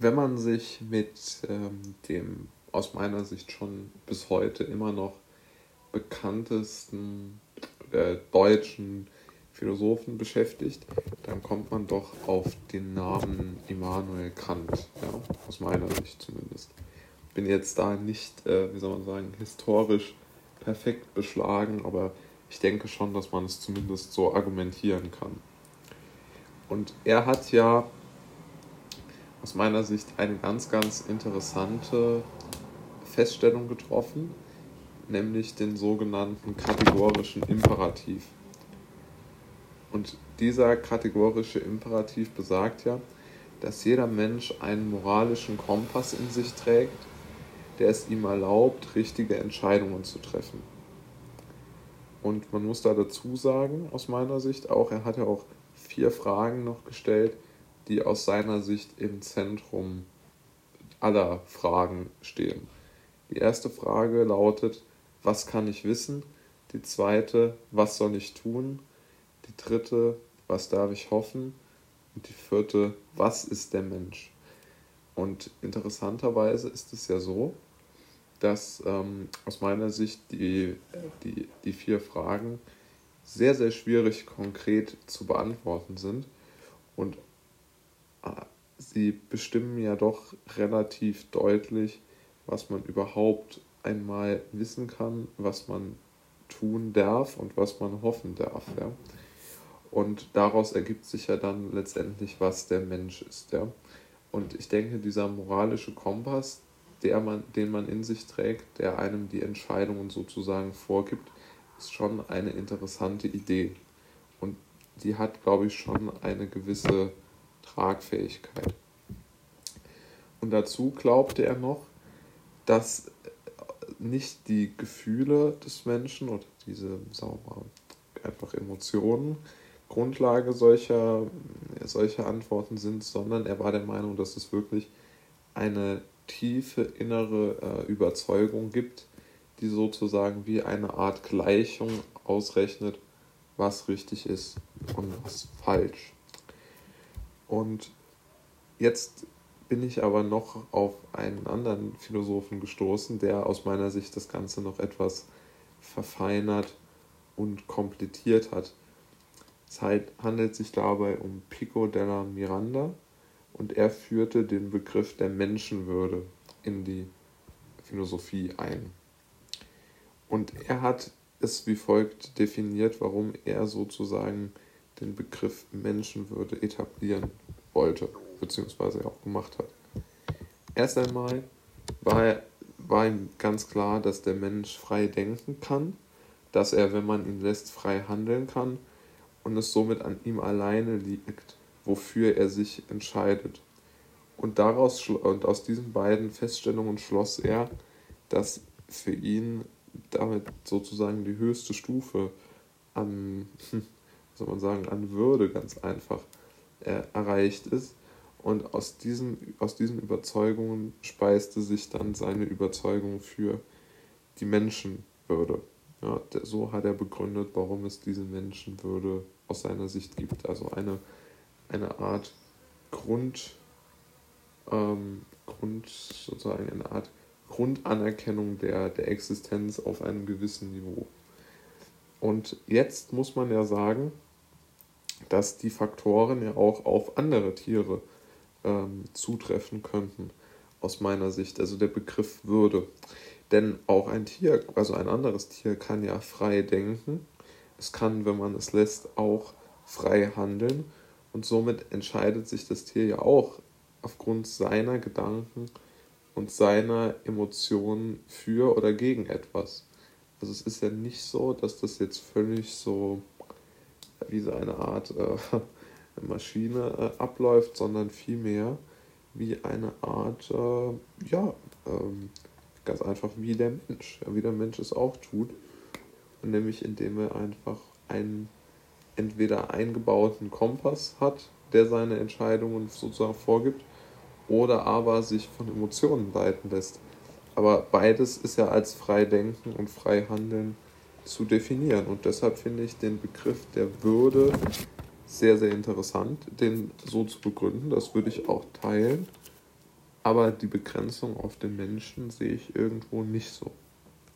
wenn man sich mit ähm, dem aus meiner Sicht schon bis heute immer noch bekanntesten äh, deutschen Philosophen beschäftigt, dann kommt man doch auf den Namen Immanuel Kant, ja, aus meiner Sicht zumindest. Bin jetzt da nicht, äh, wie soll man sagen, historisch perfekt beschlagen, aber ich denke schon, dass man es zumindest so argumentieren kann. Und er hat ja aus meiner Sicht eine ganz, ganz interessante Feststellung getroffen, nämlich den sogenannten kategorischen Imperativ. Und dieser kategorische Imperativ besagt ja, dass jeder Mensch einen moralischen Kompass in sich trägt, der es ihm erlaubt, richtige Entscheidungen zu treffen. Und man muss da dazu sagen, aus meiner Sicht auch, er hat ja auch vier Fragen noch gestellt, die aus seiner Sicht im Zentrum aller Fragen stehen. Die erste Frage lautet, was kann ich wissen? Die zweite, was soll ich tun? Die dritte, was darf ich hoffen? Und die vierte, was ist der Mensch? Und interessanterweise ist es ja so, dass ähm, aus meiner Sicht die, die, die vier Fragen sehr, sehr schwierig konkret zu beantworten sind. Und sie bestimmen ja doch relativ deutlich, was man überhaupt einmal wissen kann, was man tun darf und was man hoffen darf. Ja? Und daraus ergibt sich ja dann letztendlich, was der Mensch ist. Ja? Und ich denke, dieser moralische Kompass, der man, den man in sich trägt, der einem die Entscheidungen sozusagen vorgibt, ist schon eine interessante Idee. Und die hat, glaube ich, schon eine gewisse Tragfähigkeit. Und dazu glaubte er noch, dass nicht die Gefühle des Menschen oder diese, sagen einfach Emotionen Grundlage solcher, solcher Antworten sind, sondern er war der Meinung, dass es wirklich eine tiefe innere äh, Überzeugung gibt, die sozusagen wie eine Art Gleichung ausrechnet, was richtig ist und was falsch. Und jetzt bin ich aber noch auf einen anderen Philosophen gestoßen, der aus meiner Sicht das Ganze noch etwas verfeinert und komplettiert hat. Es handelt sich dabei um Pico della Miranda und er führte den Begriff der Menschenwürde in die Philosophie ein. Und er hat es wie folgt definiert, warum er sozusagen den Begriff Menschenwürde etablieren wollte, beziehungsweise auch gemacht hat. Erst einmal war, war ihm ganz klar, dass der Mensch frei denken kann, dass er, wenn man ihn lässt, frei handeln kann und es somit an ihm alleine liegt, wofür er sich entscheidet. Und daraus und aus diesen beiden Feststellungen schloss er, dass für ihn damit sozusagen die höchste Stufe an, soll man sagen, an Würde ganz einfach äh, erreicht ist. Und aus diesen, aus diesen Überzeugungen speiste sich dann seine Überzeugung für die Menschenwürde. Ja, so hat er begründet, warum es diese Menschenwürde aus seiner Sicht gibt. Also eine, eine Art Grund, ähm, Grund, sozusagen eine Art Grundanerkennung der, der Existenz auf einem gewissen Niveau. Und jetzt muss man ja sagen, dass die Faktoren ja auch auf andere Tiere ähm, zutreffen könnten, aus meiner Sicht. Also der Begriff Würde. Denn auch ein Tier, also ein anderes Tier, kann ja frei denken. Es kann, wenn man es lässt, auch frei handeln. Und somit entscheidet sich das Tier ja auch aufgrund seiner Gedanken und seiner Emotionen für oder gegen etwas. Also es ist ja nicht so, dass das jetzt völlig so wie so eine Art äh, Maschine äh, abläuft, sondern vielmehr wie eine Art, äh, ja, ähm, ganz einfach wie der Mensch, wie der Mensch es auch tut. Nämlich indem er einfach einen entweder eingebauten Kompass hat, der seine Entscheidungen sozusagen vorgibt, oder aber sich von Emotionen leiten lässt. Aber beides ist ja als frei denken und frei handeln zu definieren. Und deshalb finde ich den Begriff der Würde sehr, sehr interessant, den so zu begründen. Das würde ich auch teilen. aber die Begrenzung auf den Menschen sehe ich irgendwo nicht so.